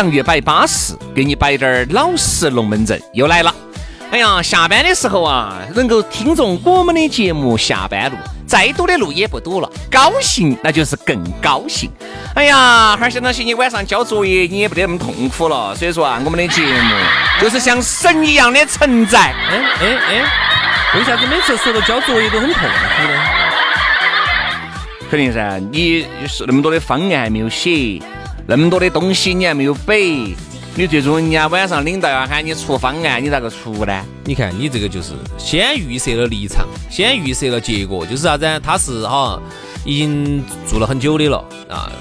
洋芋摆巴适，给你摆点儿老实龙门阵，又来了。哎呀，下班的时候啊，能够听着我们的节目下班路，再多的路也不堵了，高兴那就是更高兴。哎呀，哈儿想到起你晚上交作业，你也不得那么痛苦了。所以说啊，我们的节目就是像神一样的存在。哎哎哎，为啥子每次说到交作业都很痛苦呢？肯定噻，你是那么多的方案还没有写。那么多的东西你还没有背，你最终人家晚上领导要喊你出方案，你咋个出呢？你看你这个就是先预设了立场，先预设了结果，就是啥子？他是哈已经做了很久的了啊，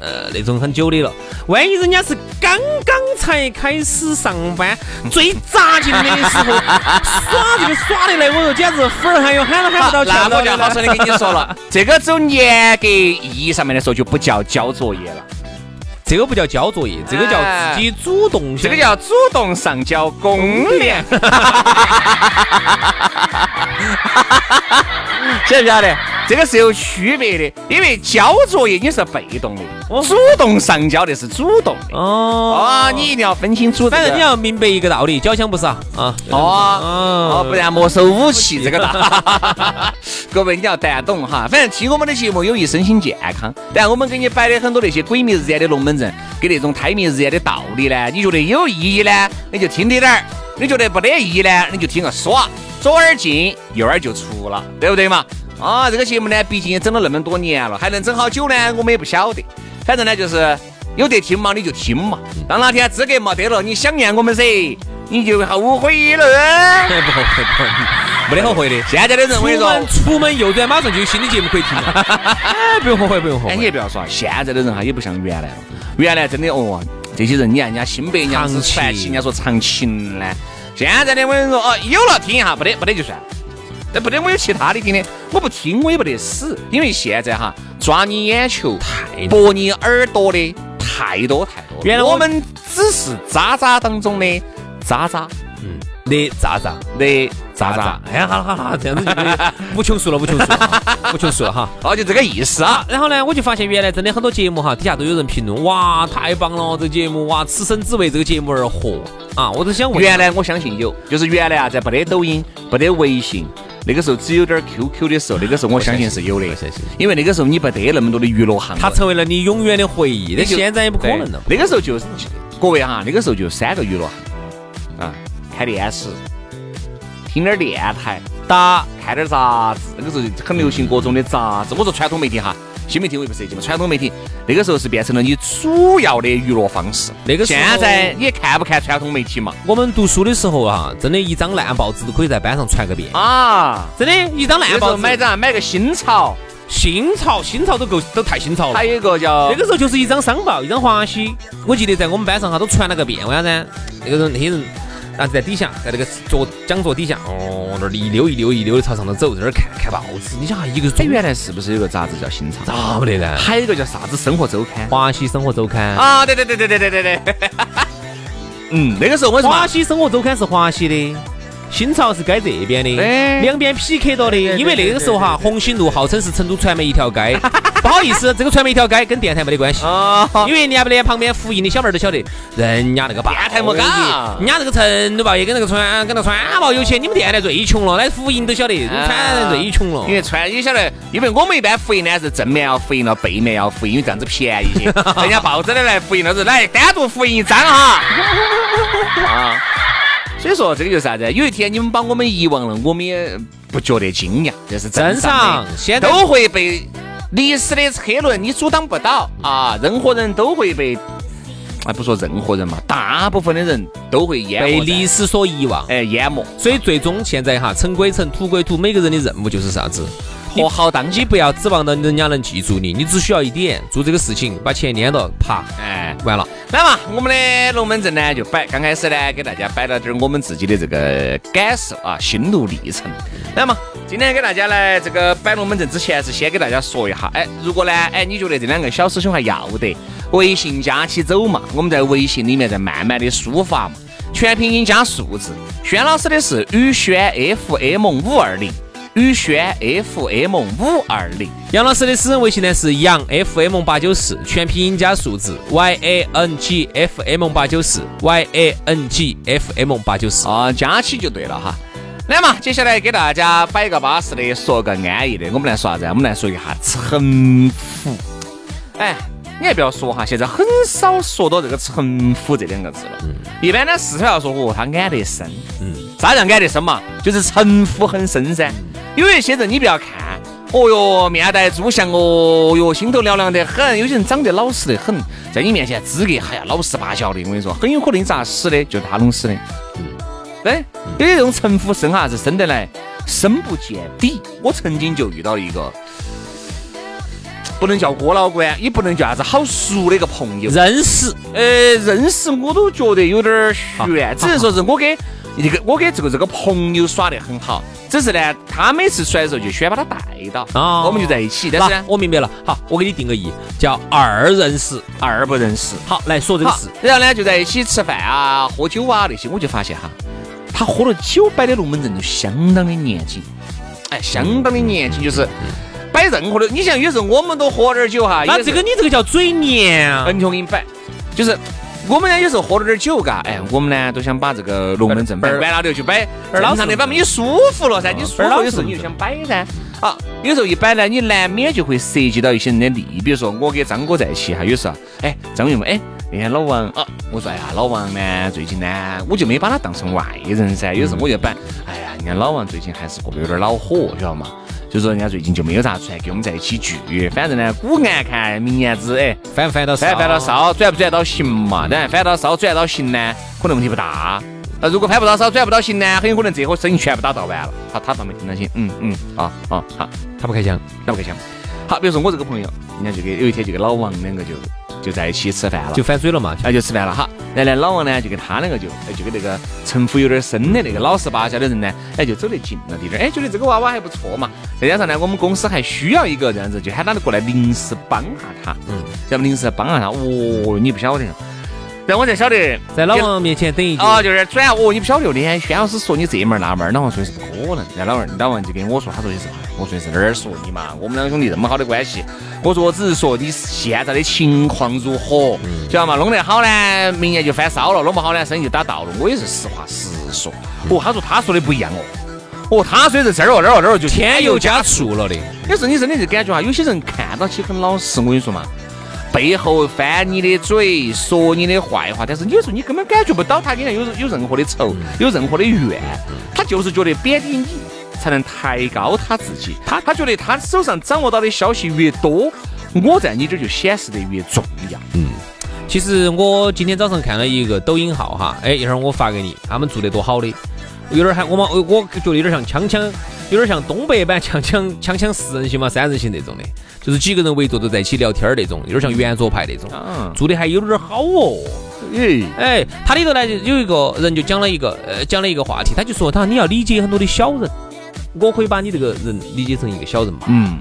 呃那种很久的了。万一人家是刚刚才开始上班，最扎劲的时候耍这个耍的来，我说简直粉儿还有喊都喊不到，那我就好生的跟你说了，这个只有严格意义上面来说就不叫交作业了。这个不叫交作业，这个叫自己主动，这个叫主动上交公联，晓不晓得？这个是有区别的，因为交作业你是被动的，主动上交的是主动的。哦啊，你一定要分清楚。反正你要明白一个道理，交枪不杀啊。哦哦，不然没收武器这个道。各位你要带懂哈。反正听我们的节目有益身心健康，但我们给你摆的很多那些鬼迷日眼的龙门阵，跟那种胎迷日眼的道理呢，你觉得有意义呢，你就听滴点儿；你觉得不得意义呢，你就听个耍，左耳进右耳就出了，对不对嘛？啊，这个节目呢，毕竟也整了那么多年了，还能整好久呢？我们也不晓得。反正呢，就是有得听嘛，你就听嘛。当哪天资格没得了，你想念我们噻，你就后悔了。不后悔，不后悔，没得后悔的。现在的人，我跟你说，出门右转马上就有新的节目可以听了。哎，不用后悔，不用后悔。你也不要说，现在的人哈，也不像原来了。原来真的哦，这些人你看人家新白娘子传奇，人家说长情呢。现在的我跟你说，哦，有了听一下，不得不得就算。那不得，我有其他的听的，我不听我也不得死，因为现在哈抓你眼球太、博你耳朵的太多太多。原来我们只是渣渣当中的渣渣，嗯，的渣渣。的渣渣。哎，好了好了，这样子就可以无穷数了，无穷数，无穷数了哈。哦，就这个意思啊。然后呢，我就发现原来真的很多节目哈，底下都有人评论，哇，太棒了，这个节目哇，此生只为这个节目而活啊！我都想问，原来我相信有，就是原来啊，在不得抖音、不得微信。那个时候只有点 QQ 的时候，那个时候我相信是有的，因为那个时候你不得那么多的娱乐行它成为了你永远的回忆。那现在也不可能了。那个时候就是各位哈，那个时候就三个娱乐行啊，看电视，听点电台，打看点杂志。那个时候很流行各种的杂志。我说传统媒体哈。新媒体我也不涉及嘛，传统媒体那个时候是变成了你主要的娱乐方式。那个现在你看不看传统媒体嘛？我们读书的时候啊，真的一张烂报纸都可以在班上传个遍啊！真的，一张烂报纸买张买个新潮，新潮新潮都够都太新潮了。还有一个叫那个时候就是一张商报，一张华西，我记得在我们班上哈都传了个遍。为啥子？那个人那些人。然后在底下，在那个桌讲桌底下，哦，那儿一溜一溜一溜的朝上头走，在那儿看看报纸。你想哈，一个原来是不是有个杂志叫《新潮》？咋不得呢？还有一个叫啥子《生活周刊》？华西生活周刊啊！对对对对对对对对。嗯，那个时候我华西生活周刊是华西的，新潮是该这边的，两边 PK 到的。因为那个时候哈，红星路号称是成都传媒一条街。不好意思，这个传媒一条街跟电台没得关系。啊，因为人家不连旁边复印的小妹儿都晓得，人家那个报电台没搞人家这个成都报业跟那个川跟那个川报有钱，你们电台最穷了，那复印都晓得，川人最穷了。因为川你晓得，因为我们一般复印呢是正面要复印了，背面要复印，因为这样子便宜些。人家报纸的来复印了是来单独复印一张哈。啊，所以说这个就是啥子？有一天你们把我们遗忘了，我们也不觉得惊讶，这是正常的。现在都会被历史的车轮你阻挡不到啊！任何人都会被，啊不说任何人嘛，大部分的人都会淹被历史所遗忘。哎淹没。所以最终现在哈，尘归尘，土归土，每个人的任务就是啥子？活好当机不要指望到人家能记住你，你只需要一点，做这个事情，把钱撵到，啪，哎。完了。来嘛，我们的龙门阵呢就摆，刚开始呢给大家摆了点我们自己的这个感受啊，心路历程。来嘛，今天给大家来这个摆龙门阵之前是先给大家说一下，哎，如果呢，哎你觉得这两个小师兄还要得，微信加起走嘛，我们在微信里面再慢慢的抒发嘛，全拼音加数字。轩老师的是宇轩 FM 五二零。宇轩 FM 五二零，杨老师的私人微信呢是杨 FM 八九四，全拼音加数字 Y A N G F M 八九四 Y A N G F M 八九四啊，加起就对了哈。来嘛，接下来给大家摆个巴适的，说个安逸的。我们来说啥子？我们来说一下城府。哎，你还不要说哈，现在很少说到这个城府这两个字了。一般呢，四川要说哦，他安得深。嗯，啥叫安得深嘛？就是城府很深噻。有一些人你不要看，哦哟，面带猪相，哦哟，心头凉凉得很。有些人长得老实得很，在你面前资格，还要，老实巴交的。我跟你说，很有可能你咋死的，就他弄死的。嗯，对，有些这种城府深哈，是深得来，深不见底。我曾经就遇到一个，不能叫哥老倌，也不能叫啥子好熟的一个朋友，认识，呃，认识我都觉得有点儿悬，只能说是我给一个我给这个这个朋友耍得很好。只是呢，他每次出来的时候就喜欢把他带到，啊我们就在一起。但是呢，我明白了。好，我给你定个义，叫二认识。二不认识。好，来说这个事。，然后呢就在一起吃饭啊、喝酒啊那些，我就发现哈，他喝了酒摆的龙门阵都相当的年轻，哎，相当的年轻，就是摆任何的。你像有时候我们都喝点儿酒哈，那这个你这个叫嘴黏啊。恩穷给你摆，就是。我们呢有时候喝了点儿酒，嘎，哎，我们呢都想把这个龙门阵摆完了就去摆正常的，摆嘛，你舒服了噻，你舒服有时候你就想摆噻。啊，有时候一摆呢，你难免就会涉及到一些人的利益，比如说我跟张哥在一起哈，有时候，哎，张勇问，哎，那天老王啊，我说哎呀，老王呢最近呢，我就没把他当成外人噻，有时候我就摆，哎呀，你看老王最近还是过得有点恼火，晓得嘛？就说人家最近就没有咋出来跟我们在一起聚，反正呢，古案看明年子，哎，翻不翻到翻不翻到烧，转不转到行嘛？当然翻到烧转到行呢，可能问题不大。那如果翻不到烧，转不到行呢，很有可能这伙生意全部打倒完了。好，他倒没听到心，嗯嗯，啊啊好，他不开枪。他不开枪。好，比如说我这个朋友，人家就给有一天就给老王两个就就在一起吃饭了，就反水了嘛。那就吃饭了哈。然后呢，老王呢就跟他两个就哎就跟那个城府有点深的那个老实巴交的人呢，哎就走得近了点点儿，哎觉得这个娃娃还不错嘛。再加上呢，我们公司还需要一个这样子，就喊他过来临时帮下他，嗯，要么临时帮下他。哦，你不晓得，但我才晓得在老王面前等一句。啊，就是转哦，你不晓得的，轩老师说你这门儿那门儿，老王说的是不可能。然后老王老王就跟我说，他说的是，我说的是哪儿说你嘛？我们两兄弟这么好的关系，我说我只是说你现在的情况如何，晓得嘛？弄得好呢，明年就翻烧了；弄不好呢，生意就打倒了。我也是实话实说。哦，他说他说的不一样哦。哦，他说的是这儿哦，这儿哦，这儿哦，就添油加醋了的。有时候你真的是感觉哈，有些人看到起很老实，我跟你说嘛，背后翻你的嘴，说你的坏话，但是有时候你根本感觉不到他跟你有有任何的仇，有任何的怨，他就是觉得贬低你才能抬高他自己，他他觉得他手上掌握到的消息越多，我在你这儿就显示得越重要。嗯。其实我今天早上看了一个抖音号哈，哎，一会儿我发给你，他们做的多好的，有点儿还我们我我觉得有点像锵锵，有点像东北版锵锵锵锵四人行嘛三人行那种的，就是几个人围坐都在一起聊天儿那种，有点像圆桌派那种，啊，做的还有点儿好哦。诶，哎，他里头呢就有一个人就讲了一个呃讲了一个话题，他就说他你要理解很多的小人，我可以把你这个人理解成一个小人嘛。嗯，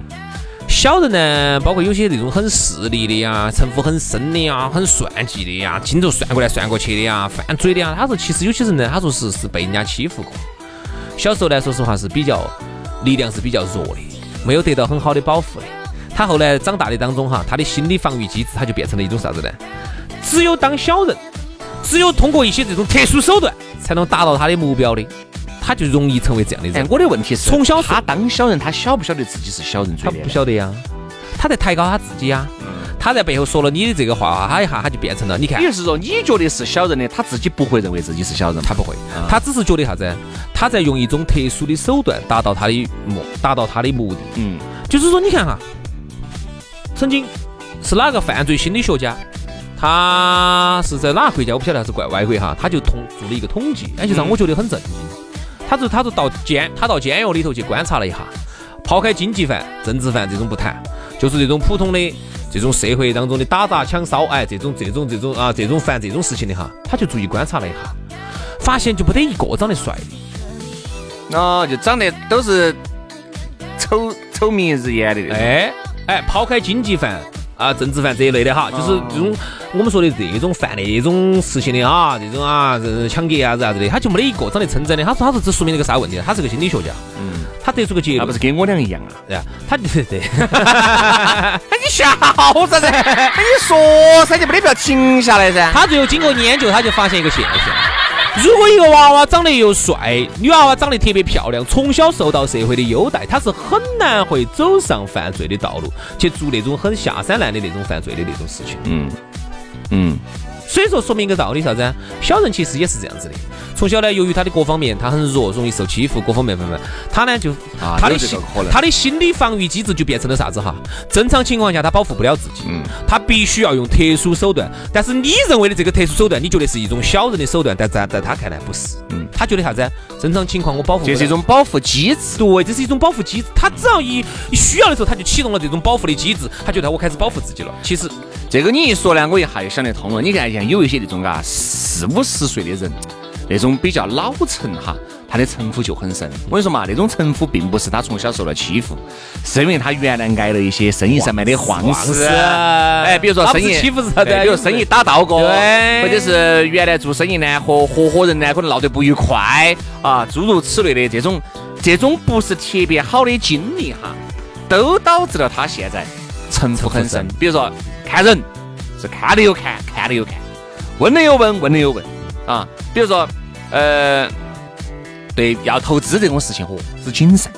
小人呢，包括有些那种很势利的呀，城府很深的呀，很算计的呀，经头算过来算过去的呀，犯嘴的呀。他说，其实有些人呢，他说是是被人家欺负过。小时候呢，说实话是比较力量是比较弱的，没有得到很好的保护的。他后来长大的当中哈，他的心理防御机制他就变成了一种啥子呢？只有当小人，只有通过一些这种特殊手段才能达到他的目标的，他就容易成为这样的人。我的问题是，从小他当小人，他晓不晓得自己是小人嘴脸？他不晓得呀，他在抬高他自己呀。他在背后说了你的这个话，他一下他就变成了，你看，也就是说，你觉得是小人的，他自己不会认为自己是小人，他不会，他只是觉得啥子？他在用一种特殊的手段达到他的目，达到他的目的。嗯，就是说，你看哈，曾经是哪个犯罪心理学家？他是在哪个国家？我不晓得，是怪外国哈？他就统做了一个统计，哎，就让我觉得很震惊。他就他就到监，他到监狱里头去观察了一下，抛开经济犯、政治犯这种不谈，就是这种普通的。这种社会当中的打砸抢烧，哎，这种这种这种啊，这种犯这种事情的哈，他就注意观察了一下，发现就不得一个长得帅的，哦，就长得都是丑丑名日眼的，哎哎，抛开经济犯啊、政治犯这一类的哈，就是这种我们说的这种犯那种事情的啊，这种啊，这抢劫啊啥子的，他就没得一个长得称赞的。他说，他说这说明了个啥问题？他是个心理学家，嗯。他得出个结论，那不是跟我俩一样啊？对啊，他对对。哎，你笑啥子？哎，你说噻，就没得必要停下来噻。他最后经过研究，他就发现一个现象：如果一个娃娃长得又帅，女娃娃长得特别漂亮，从小受到社会的优待，她是很难会走上犯罪的道路，去做那种很下三滥的那种犯罪的那种事情。嗯嗯。所以说，说明一个道理啥子？小人其实也是这样子的。从小呢，由于他的各方面他很弱，容易受欺负，各方面方面，他呢就他的心他的心理防御机制就变成了啥子哈？正常情况下他保护不了自己，他必须要用特殊手段。但是你认为的这个特殊手段，你觉得是一种小人的手段，但在在他看来不是。嗯，他觉得啥子？正常情况我保护这是一种保护机制。对，这是一种保护机制。他只要一一需要的时候，他就启动了这种保护的机制。他觉得我开始保护自己了。其实。这个你一说呢，我一下就想得通了。你看，像有一些那种啊四五十岁的人，那种比较老成哈，他的城府就很深。我跟你说嘛，那种城府并不是他从小受了欺负，是因为他原来挨了一些生意上面的晃事。哎，比如说生意欺负是啥子？比如生意打到过，或者是原来做生意呢和合伙人呢可能闹得不愉快啊，诸如此类的这种，这种不是特别好的经历哈，都导致了他现在城府很深。比如说。看人是看了又看，看了又看，问了又问，问了又问啊。比如说，呃，对，要投资这种事情，嚯，是谨慎。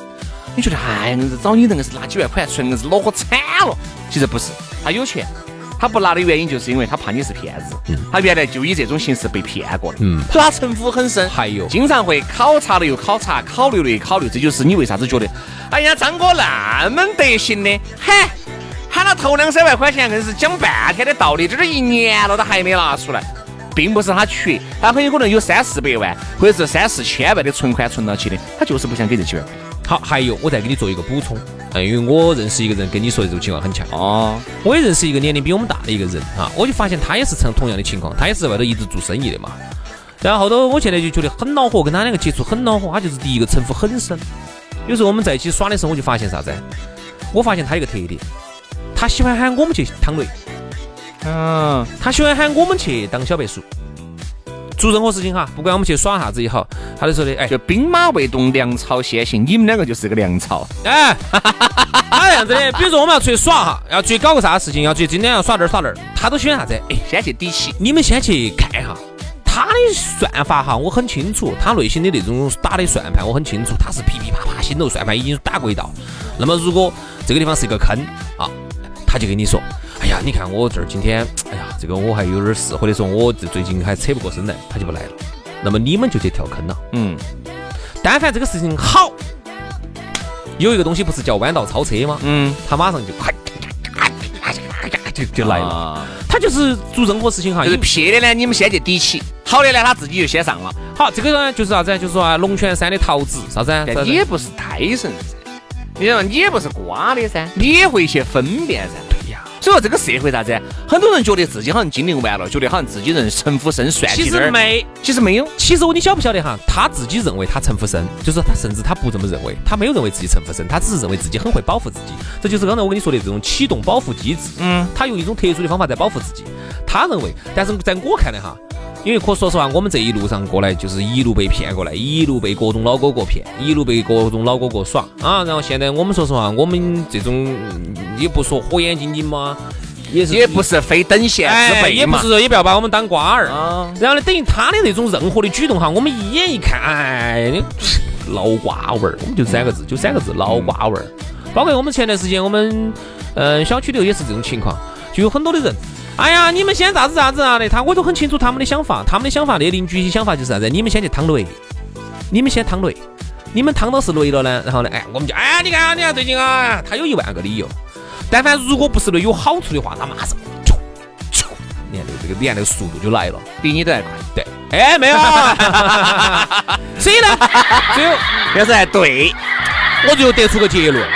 你觉得，哎，硬是找你，硬是拿几万块出来，硬是恼火惨了。其实不是，他有钱，他不拿的原因就是因为他怕你是骗子。他原来就以这种形式被骗过的。嗯，他城府很深，还有经常会考察了又考察，考虑了又考虑。这就是你为啥子觉得，哎呀，张哥那么得行的，嗨。喊他投两三万块钱，硬是讲半天的道理，这都一年了，他还没拿出来，并不是他缺，他很有可能有三四百万或者是三四千万的存款存到起的，他就是不想给这几万块。好，还有我再给你做一个补充，嗯，因为我认识一个人，跟你说的这种情况很像哦。我也认识一个年龄比我们大的一个人啊，我就发现他也是成同样的情况，他也是在外头一直做生意的嘛。然后后头我现在就觉得很恼火，跟他两个接触很恼火，他就是第一个城府很深。有时候我们在一起耍的时候，我就发现啥子？我发现他一个特点。他喜欢喊我们去趟雷，嗯，他喜欢喊我们去当小白鼠，做任何事情哈，不管我们去耍啥子也好，他就说的，哎，就兵马未动，粮草先行，你们两个就是个粮草，哎，他这样子的，比如说我们要出去耍哈，要出去搞个啥事情，要去今天要耍这儿耍那儿，他都喜欢啥子？哎，先去底气，你们先去看一下他的算法哈，我很清楚，他内心的那种打的算盘我很清楚，他是噼噼啪啪心头算盘已经打过一道。那么如果这个地方是一个坑啊。他就跟你说，哎呀，你看我这儿今天，哎呀，这个我还有点事，或者说我这最近还扯不过身来，他就不来了。那么你们就去跳坑了。嗯，但凡这个事情好，有一个东西不是叫弯道超车吗？嗯，他马上就快，就就来了。他就是做任何事情哈，就是撇的呢，你们先去抵起；好的呢，他自己就先上了。好，这个呢就是啥子？就是说啊，龙泉山的桃子啥子？你也不是胎神。你说你也不是瓜的噻，你也会去分辨噻。所以说这个社会啥子？很多人觉得自己好像经历完了，觉得好像自己人城府深，算计其实没，其实没有。其实我你晓不晓得哈？他自己认为他城府深，就是他甚至他不这么认为，他没有认为自己城府深，他只是认为自己很会保护自己。这就是刚才我跟你说的这种启动保护机制。嗯，他用一种特殊的方法在保护自己。他认为，但是在我看来哈。因为可说实话，我们这一路上过来就是一路被骗过来，一路被各种老哥哥骗，一路被各种老哥哥耍啊。然后现在我们说实话，我们这种也不说火眼金睛嘛，也是也不是非等闲之哎，辈嘛也不是说也不要把我们当瓜儿。啊。然后呢，等于他的那种任何的举动哈，我们一眼一看，哎，你老瓜味儿，我们就三个字，就三个字，老瓜味儿。包括我们前段时间我们嗯、呃小区头也是这种情况，就有很多的人。哎呀，你们先咋子咋子啊的，他我都很清楚他们的想法，他们的想法，那邻居的想法就是啥子？你们先去趟雷，你们先趟雷，你们趟到是雷了呢，然后呢，哎，我们就哎，你看啊，你看最近啊，他有一万个理由，但凡如果不是雷有好处的话，他马上你看这个，你看那个速度就来了。比你都还快，对，哎，没有，所以呢，最后要是还对，我最后得出个结论：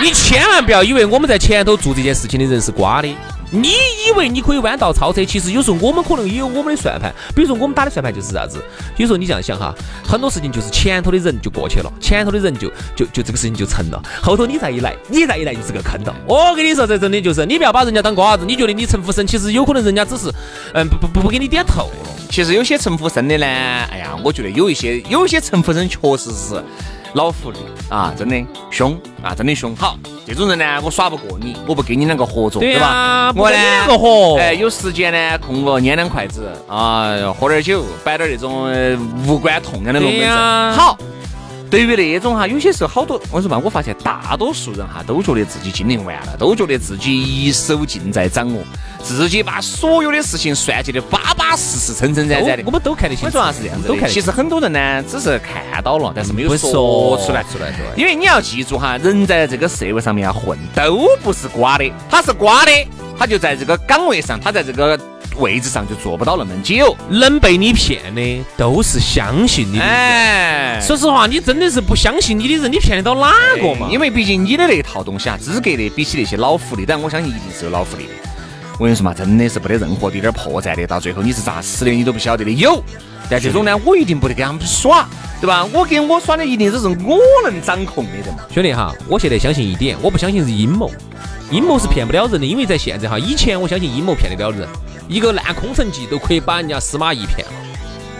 你千万不要以为我们在前头做这件事情的人是瓜的。你以为你可以弯道超车，其实有时候我们可能也有我们的算盘。比如说我们打的算盘就是啥子？有时候你这样想哈，很多事情就是前头的人就过去了，前头的人就就就这个事情就成了，后头你再一来，你再一来就是个坑了。我跟你说，这真的就是你不要把人家当瓜子，你觉得你陈福生，其实有可能人家只是嗯不不不不给你点头了。其实有些陈福生的呢，哎呀，我觉得有一些有一些陈福生确实是老狐狸啊，真的凶啊，真的凶。好，这种人呢，我耍不过你，我不跟你两个合作，对吧我呢两个合哎，有时间呢，空个拈两筷子啊，喝点酒，摆点那种呃无关痛痒的龙门阵。好。对于那种哈，有些时候好多，我说嘛，我发现大多数人哈都觉得自己精灵完了，都觉得自己一手尽在掌握，自己把所有的事情算计的巴巴适适、称称赞赞的我。们都看得清楚，我主要是这样子。其实很多人呢，只是看到了，但是没有不说说出来。出来，对。因为你要记住哈，人在这个社会上面要混，都不是瓜的。他是瓜的，他就在这个岗位上，他在这个位置上就做不到那么久。能被你骗的都是相信你的人。哎，说实话，你真的是不相信你的人，你骗得到哪个嘛？因为毕竟你的那套东西啊，资格的比起那些老狐狸，但我相信一定是有老狐狸的。我跟你说嘛，真的是不得任何的一点破绽的，到最后你是咋死的，你都不晓得的。有，但这种呢，我一定不得跟他们耍，对吧？我跟我耍的一定都是我能掌控的人嘛。兄弟哈，我现在相信一点，我不相信是阴谋，阴谋是骗不了人的，因为在现在哈，以前我相信阴谋骗得了人，一个烂空城计都可以把人家司马懿骗了，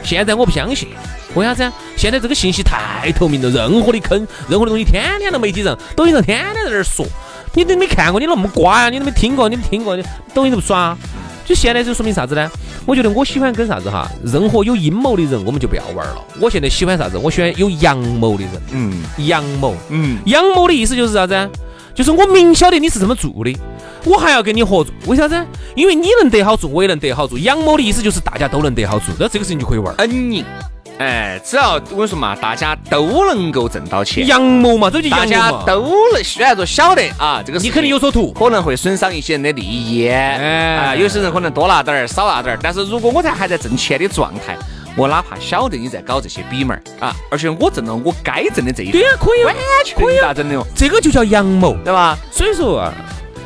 现在我不相信。为啥子啊？现在这个信息太透明了，任何的坑，任何的东西，天天都媒体上、抖音上天天在那儿说，你都没看过，你那么瓜呀？你都没听过，你没听过，你抖音都不刷。就现在就说明啥子呢？我觉得我喜欢跟啥子哈，任何有阴谋的人我们就不要玩了。我现在喜欢啥子？我喜欢有阳谋的人。嗯阳谋，嗯，阳谋的意思就是啥子啊？就是我明晓得你是这么做的，我还要跟你合作，为啥子啊？因为你能得好处，我也能得好处。阳谋的意思就是大家都能得好处，那这个事情就可以玩。恩赢。哎，只要我跟你说嘛，大家都能够挣到钱，阳谋嘛，这就大家。都能，虽然说晓得啊，这个你肯定有所图。可能会损伤一些人的利益，哎啊，有些人可能多拿点儿，少拿点儿。但是如果我在还在挣钱的状态，我哪怕晓得你在搞这些比门儿啊，而且我挣了我该挣的这一份，对呀、可以啊，完全可以咋整的哦，这个就叫阳谋。对吧？所以说啊，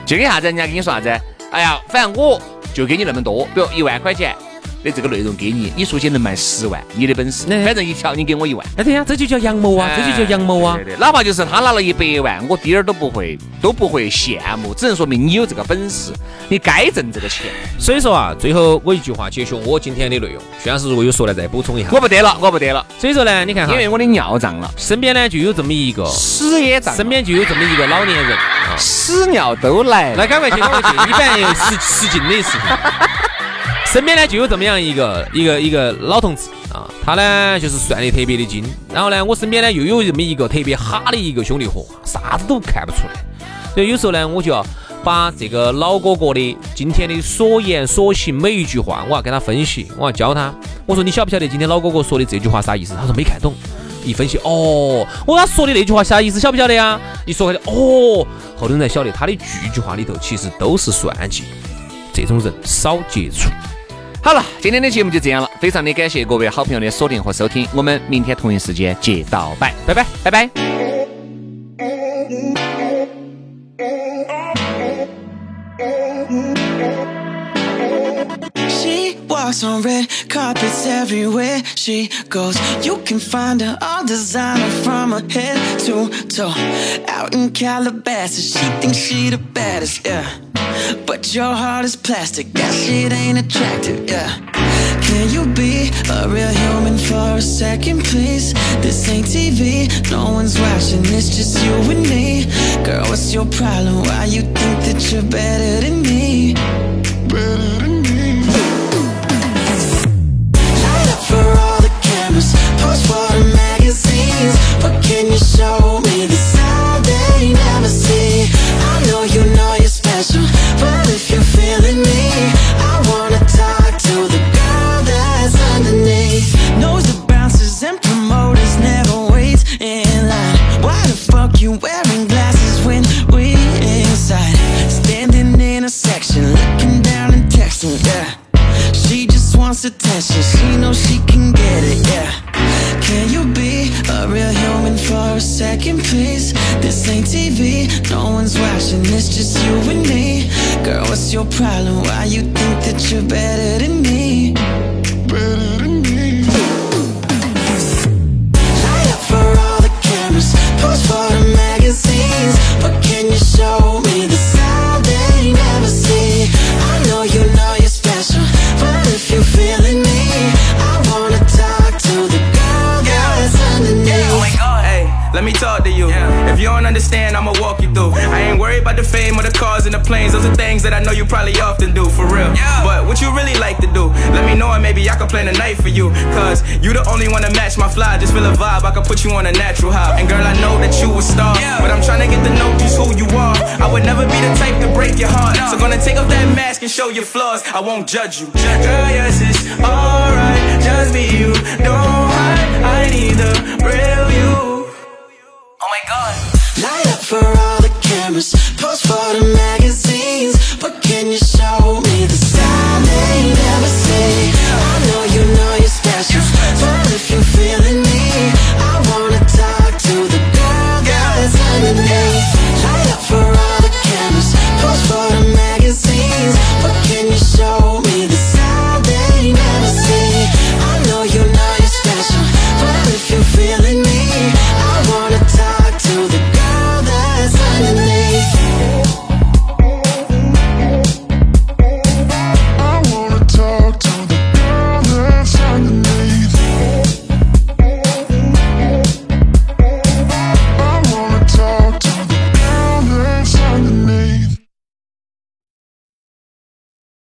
就跟啥子，人家跟你说啥子？哎呀，反正我就给你那么多，比如一万块钱的这个内容给你，你说起能卖十万，你的本事，那反正一条你给我一万。哎对呀、这就叫阳谋啊，这就叫阳谋啊对。对对，哪怕就是他拿了一百万，我滴点儿都不会都不会羡慕，只能说明你有这个本事，你该挣这个钱。所以说啊，最后我一句话结束我今天的内容。徐老师如果有说的再补充一下。我不得了，我不得了，所以说呢，你看哈因，为我的尿胀了，身边呢就有这么一个，屎也胀，身边就有这么一个老年人啊。屎尿都来了。来，赶快去，赶快去！你反正失失禁的事情。身边呢就有这么样一个一个一个老同志啊，他呢就是算得特别的精，然后呢我身边呢又有这么一个特别哈的一个兄弟伙，啥子都看不出来。所以有时候呢我就要把这个老哥哥的今天的所言所行每一句话，我要跟他分析，我要教他。我说你晓不晓得今天老哥哥说的这句话啥意思？他说没看懂。一分析，哦，我他说的那句话啥意思？晓不晓得呀？一说开，哦，后头才晓得他的句句话里头其实都是算计。这种人少接触。好了，今天的节目就这样了，非常的感谢各位好朋友的锁定和收听，我们明天同一时间接到拜，拜拜，拜拜。She walks on red carpets everywhere she goes. You can find her all designer from her head to toe. Out in Calabasas, she thinks she the baddest, yeah. But your heart is plastic, that shit ain't attractive, yeah. Can you be a real human for a second, please? This ain't TV, no one's watching, it's just you and me. Girl, what's your problem? Why you think that you're better than me? Better than me. Light up for all the cameras, post for the magazines. But can you show me the but if you're feeling me, let me talk to you. If you don't understand, I'ma walk you through. I ain't worried about the fame or the cars and the planes. Those are things that I know you probably often do, for real. But what you really like to do, let me know and maybe I can plan a night for you. Cause you the only one to match my fly. Just feel a vibe, I can put you on a natural high. And girl, I know that you a star. But I'm trying to get to know just who you are. I would never be the type to break your heart. So gonna take off that mask and show your flaws. I won't judge you. Girl, yes, it's alright. Just be you. Don't hide. I need the cameras, pose for the mag.